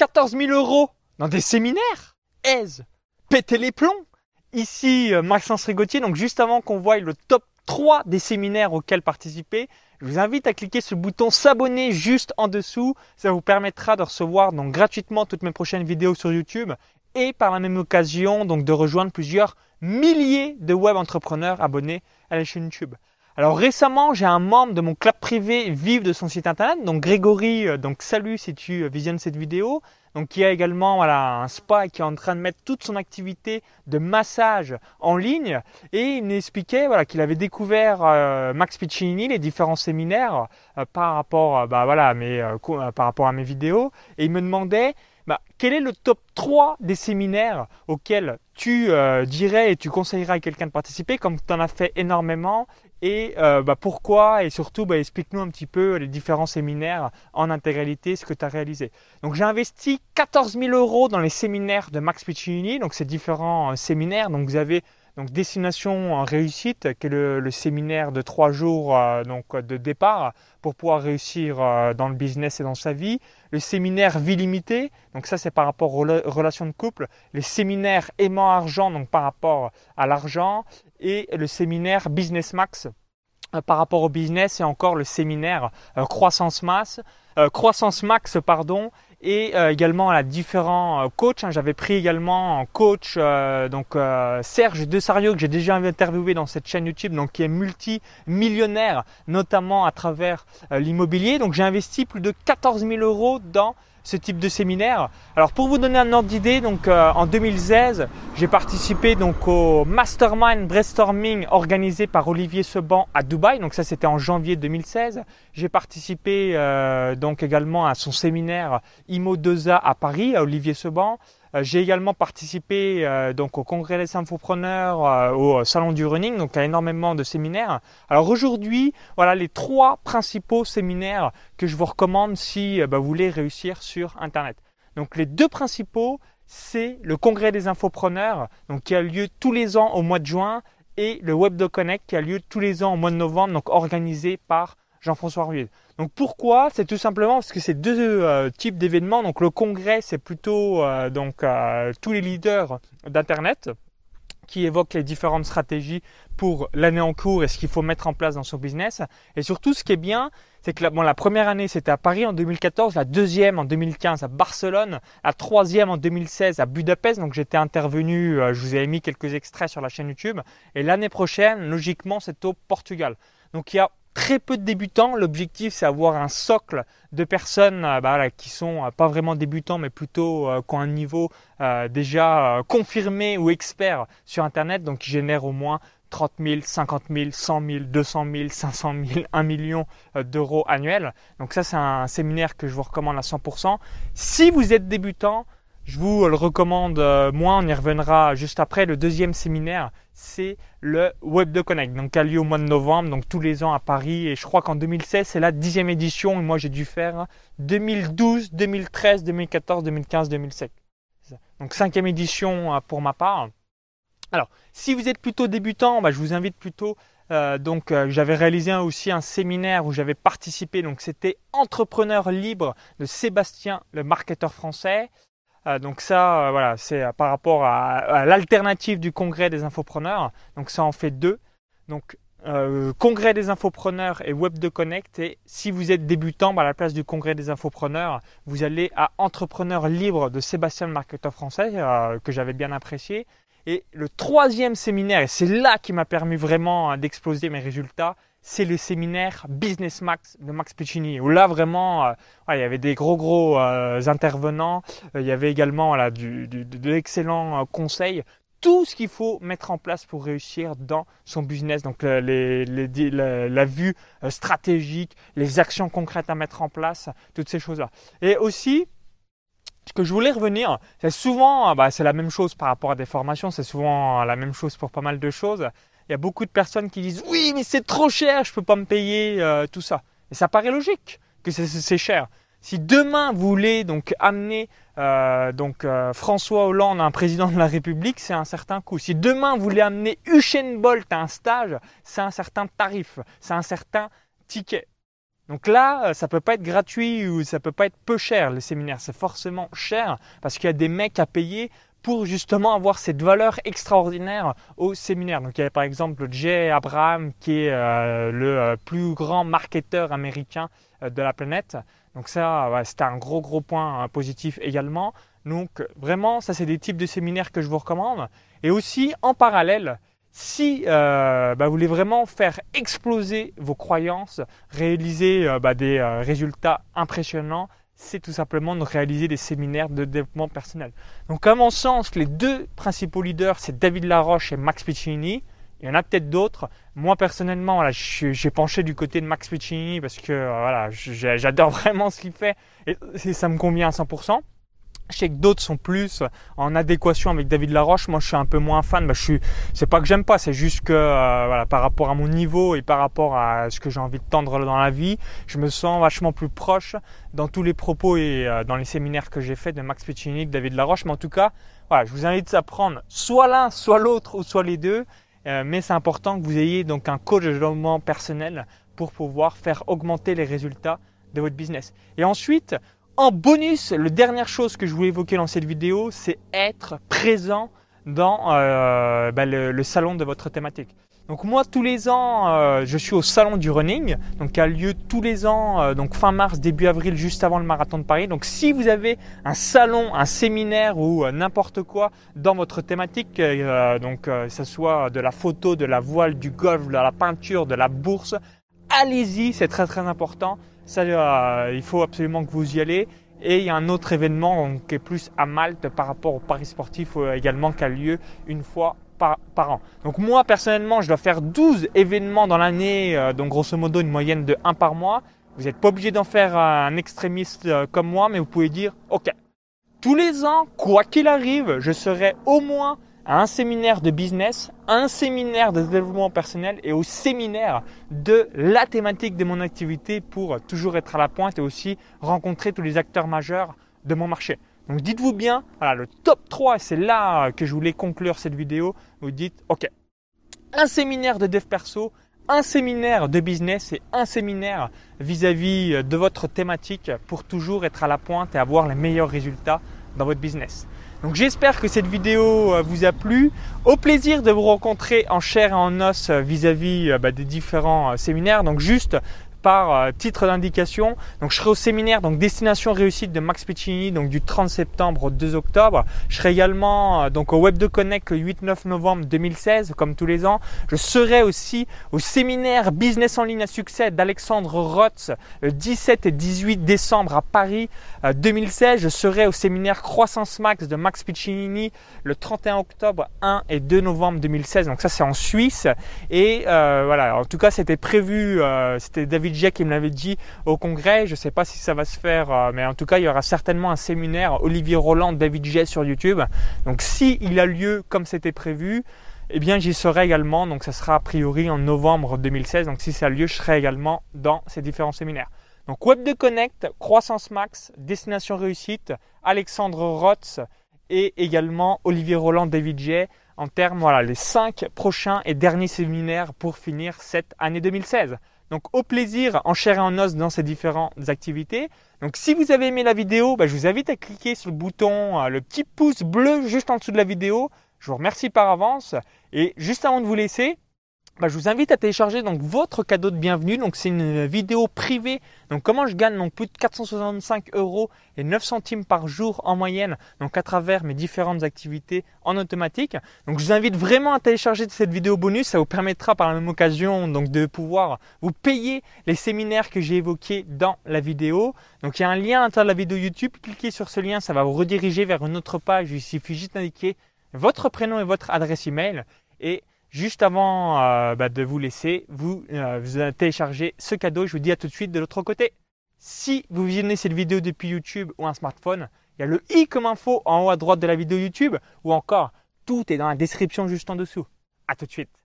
14 000 euros dans des séminaires Aise Péter les plombs Ici, euh, Maxence Rigotier, donc juste avant qu'on voie le top 3 des séminaires auxquels participer, je vous invite à cliquer sur le bouton s'abonner juste en dessous. Ça vous permettra de recevoir donc gratuitement toutes mes prochaines vidéos sur YouTube et par la même occasion donc de rejoindre plusieurs milliers de web entrepreneurs abonnés à la chaîne YouTube. Alors récemment, j'ai un membre de mon club privé Vive de son site internet, donc Grégory, euh, donc salut si tu euh, visionnes cette vidéo, donc qui a également voilà, un spa qui est en train de mettre toute son activité de massage en ligne. Et il m'expliquait voilà, qu'il avait découvert euh, Max Piccinini, les différents séminaires par, rapport, bah, voilà, à mes, par rapport à mes vidéos. Et il me demandait bah, quel est le top 3 des séminaires auxquels tu dirais et tu conseillerais à quelqu'un de participer comme tu en as fait énormément et euh, bah, pourquoi et surtout bah, explique-nous un petit peu les différents séminaires en intégralité, ce que tu as réalisé. Donc j'ai investi 14 000 euros dans les séminaires de Max Piccinini, donc ces différents euh, séminaires. Donc vous avez donc Destination en réussite, qui est le, séminaire de trois jours euh, donc, de départ pour pouvoir réussir dans le business et dans sa vie. Le séminaire Vie limitée, donc ça c'est par rapport aux relations de couple. Les séminaires Aimant argent, donc par rapport à l'argent et le séminaire Business Max euh, par rapport au business et encore le séminaire euh, Croissance Max, euh, Croissance Max pardon et également à différents coachs. Hein. J'avais pris également un coach donc Serge Desario que j'ai déjà interviewé dans cette chaîne YouTube donc qui est multimillionnaire notamment à travers l'immobilier. Donc j'ai investi plus de 14 000 euros dans ce type de séminaire. Alors pour vous donner un ordre d'idée, donc euh, en 2016, j'ai participé donc au Mastermind Brainstorming organisé par Olivier Seban à Dubaï. Donc ça c'était en janvier 2016. J'ai participé euh, donc également à son séminaire IMO 2A à Paris à Olivier Seban. Euh, j'ai également participé euh, donc au congrès des infopreneurs, euh, au salon du running, donc à énormément de séminaires. Alors aujourd'hui, voilà les trois principaux séminaires que je vous recommande si bah, vous voulez réussir sur Internet. Donc les deux principaux, c'est le congrès des infopreneurs, donc qui a lieu tous les ans au mois de juin, et le Web de Connect qui a lieu tous les ans au mois de novembre, donc organisé par Jean-François Ruiz. Donc pourquoi? C'est tout simplement parce que c'est deux euh, types d'événements. Donc le congrès, c'est plutôt euh, donc euh, tous les leaders d'internet qui évoquent les différentes stratégies pour l'année en cours et ce qu'il faut mettre en place dans son business. Et surtout, ce qui est bien, c'est que la, bon, la première année, c'était à Paris en 2014, la deuxième en 2015 à Barcelone, la troisième en 2016 à Budapest. Donc j'étais intervenu, je vous ai mis quelques extraits sur la chaîne YouTube. Et l'année prochaine, logiquement, c'est au Portugal. Donc il y a très peu de débutants. L'objectif, c'est avoir un socle de personnes euh, bah, qui sont euh, pas vraiment débutants, mais plutôt euh, qui ont un niveau déjà confirmé ou expert sur Internet, donc qui génèrent au moins 30 000, 50 000, 100 000, 200 000, 500 000, 1 million d'euros annuels. Donc ça, c'est un séminaire que je vous recommande à 100%. Si vous êtes débutant, je vous le recommande moi, on y reviendra juste après. Le deuxième séminaire, c'est le Web de Connect, donc qui a lieu au mois de novembre, donc tous les ans à Paris. Et je crois qu'en 2016, c'est la dixième édition. Et moi, j'ai dû faire 2012, 2013, 2014, 2015, 2016. Donc cinquième édition euh, pour ma part. Alors, si vous êtes plutôt débutant, bah, je vous invite plutôt. Euh, donc, euh, j'avais réalisé aussi un séminaire où j'avais participé. Donc, c'était Entrepreneur libre de Sébastien, le marketeur français. Euh, donc ça, euh, voilà, c'est euh, par rapport à, l'alternative du congrès des infopreneurs. Donc ça en fait deux. Donc congrès des infopreneurs et web de connect. Et si vous êtes débutant, bah, à la place du congrès des infopreneurs, vous allez à entrepreneur libre de Sébastien le marketeur français que j'avais bien apprécié. Et le troisième séminaire, et c'est là qui m'a permis vraiment d'exploser mes résultats, c'est le séminaire Business Max de Max Piccini, où là vraiment, euh, il y avait des gros gros euh, intervenants, euh, il y avait également du, de l'excellent conseil, tout ce qu'il faut mettre en place pour réussir dans son business, donc les, la, vue stratégique, les actions concrètes à mettre en place, toutes ces choses-là. Et aussi, ce que je voulais revenir, c'est souvent, bah, c'est la même chose par rapport à des formations, c'est souvent la même chose pour pas mal de choses, il y a beaucoup de personnes qui disent oui, mais c'est trop cher, je ne peux pas me payer euh, tout ça. Et ça paraît logique que c'est cher. Si demain vous voulez donc amener euh, donc euh, François Hollande, un président de la République, c'est un certain coût. Si demain vous voulez amener Usain Bolt à un stage, c'est un certain tarif, c'est un certain ticket. Donc là, ça peut pas être gratuit ou ça peut pas être peu cher. Le séminaire, c'est forcément cher parce qu'il y a des mecs à payer pour justement avoir cette valeur extraordinaire au séminaire. Donc il y a par exemple Jay Abraham qui est euh, le euh, plus grand marketeur américain euh, de la planète. Donc ça, c'était un gros gros point positif également. Donc vraiment, ça c'est des types de séminaires que je vous recommande. Et aussi en parallèle, si bah, vous voulez vraiment faire exploser vos croyances, réaliser bah, des résultats impressionnants, c'est tout simplement de réaliser des séminaires de développement personnel. Donc à mon sens, les deux principaux leaders, c'est David Laroche et Max Piccinini. Il y en a peut-être d'autres. Moi personnellement, j'ai penché du côté de Max Piccinini parce que voilà, j'adore vraiment ce qu'il fait et ça me convient à 100%. Je sais que d'autres sont plus en adéquation avec David Laroche. Moi, je suis un peu moins fan. Bah, je suis, c'est pas que j'aime pas, c'est juste que euh, voilà, par rapport à mon niveau et par rapport à ce que j'ai envie de tendre dans la vie, je me sens vachement plus proche dans tous les propos et euh, dans les séminaires que j'ai fait de Max Piccini, de David Laroche. Mais en tout cas, voilà, je vous invite à prendre soit l'un, soit l'autre ou soit les deux. Euh, mais c'est important que vous ayez donc un coach de développement personnel pour pouvoir faire augmenter les résultats de votre business. Et ensuite, en bonus, la dernière chose que je voulais évoquer dans cette vidéo, c'est être présent dans euh, bah, le, salon de votre thématique. Donc moi, tous les ans, euh, je suis au salon du running, donc qui a lieu tous les ans, euh, donc fin mars, début avril, juste avant le marathon de Paris. Donc si vous avez un salon, un séminaire ou n'importe quoi dans votre thématique, donc que ce soit de la photo, de la voile, du golf, de la peinture, de la bourse, allez-y, c'est très très important. Euh, il faut absolument que vous y allez. Et il y a un autre événement qui est plus à Malte par rapport au Paris sportif euh, également qui a lieu une fois par, an. Donc moi personnellement, je dois faire 12 événements dans l'année, euh, donc grosso modo une moyenne de 1 par mois. Vous n'êtes pas obligé d'en faire un extrémiste comme moi, mais vous pouvez dire, ok, tous les ans, quoi qu'il arrive, je serai au moins à un séminaire de business, un séminaire de développement personnel et au séminaire de la thématique de mon activité pour toujours être à la pointe et aussi rencontrer tous les acteurs majeurs de mon marché. Donc dites-vous bien, voilà, le top 3, c'est là que je voulais conclure cette vidéo. Vous dites, OK, un séminaire de dev perso, un séminaire de business et un séminaire vis-à-vis de votre thématique pour toujours être à la pointe et avoir les meilleurs résultats dans votre business. Donc j'espère que cette vidéo euh, vous a plu. Au plaisir de vous rencontrer en chair et en os euh, vis-à-vis euh, bah, des différents séminaires. Donc juste par euh, titre d'indication. Donc je serai au séminaire donc destination réussite de Max Piccini donc du 30 septembre au 2 octobre. Je serai également euh, donc au Web de Connect le 8-9 novembre 2016 comme tous les ans. Je serai aussi au séminaire Business en ligne à succès d'Alexandre Rotz le 17 et 18 décembre à Paris 2016. Euh, je serai au séminaire Croissance Max de Max Piccinini le 31 octobre 1 et 2 novembre 2016. Donc ça c'est en Suisse et voilà. En tout cas c'était prévu. c'était David David qui me l'avait dit au congrès. Je ne sais pas si ça va se faire, euh, mais en tout cas, il y aura certainement un séminaire Olivier Roland, David J sur YouTube. Donc, si il a lieu comme c'était prévu, eh bien, j'y serai également. Donc, ça sera a priori en novembre 2016. Donc, si ça a lieu, je serai également dans ces différents séminaires. Donc, Web de Connect, Croissance Max, Destination Réussite, Alexandre Rotz et également Olivier Roland, David J en termes, voilà, les cinq prochains et derniers séminaires pour finir cette année 2016. Donc au plaisir en chair et en os dans ces différentes activités. Donc si vous avez aimé la vidéo, bah, je vous invite à cliquer sur le bouton, euh, le petit pouce bleu juste en dessous de la vidéo. Je vous remercie par avance. Et juste avant de vous laisser, bah, je vous invite à télécharger donc votre cadeau de bienvenue. Donc c'est une vidéo privée. Donc comment je gagne donc plus de 465 euros et 9 centimes par jour en moyenne. Donc à travers mes différentes activités en automatique. Donc je vous invite vraiment à télécharger cette vidéo bonus. Ça vous permettra par la même occasion donc de pouvoir vous payer les séminaires que j'ai évoqués dans la vidéo. Donc il y a un lien à l'intérieur de la vidéo YouTube. Cliquez sur ce lien, ça va vous rediriger vers une autre page. Il suffit juste d'indiquer votre prénom et votre adresse email et Juste avant euh, bah, de vous laisser, vous, euh, vous téléchargez ce cadeau. Je vous dis à tout de suite de l'autre côté. Si vous visionnez cette vidéo depuis YouTube ou un smartphone, il y a le i comme info en haut à droite de la vidéo YouTube ou encore tout est dans la description juste en dessous. À tout de suite.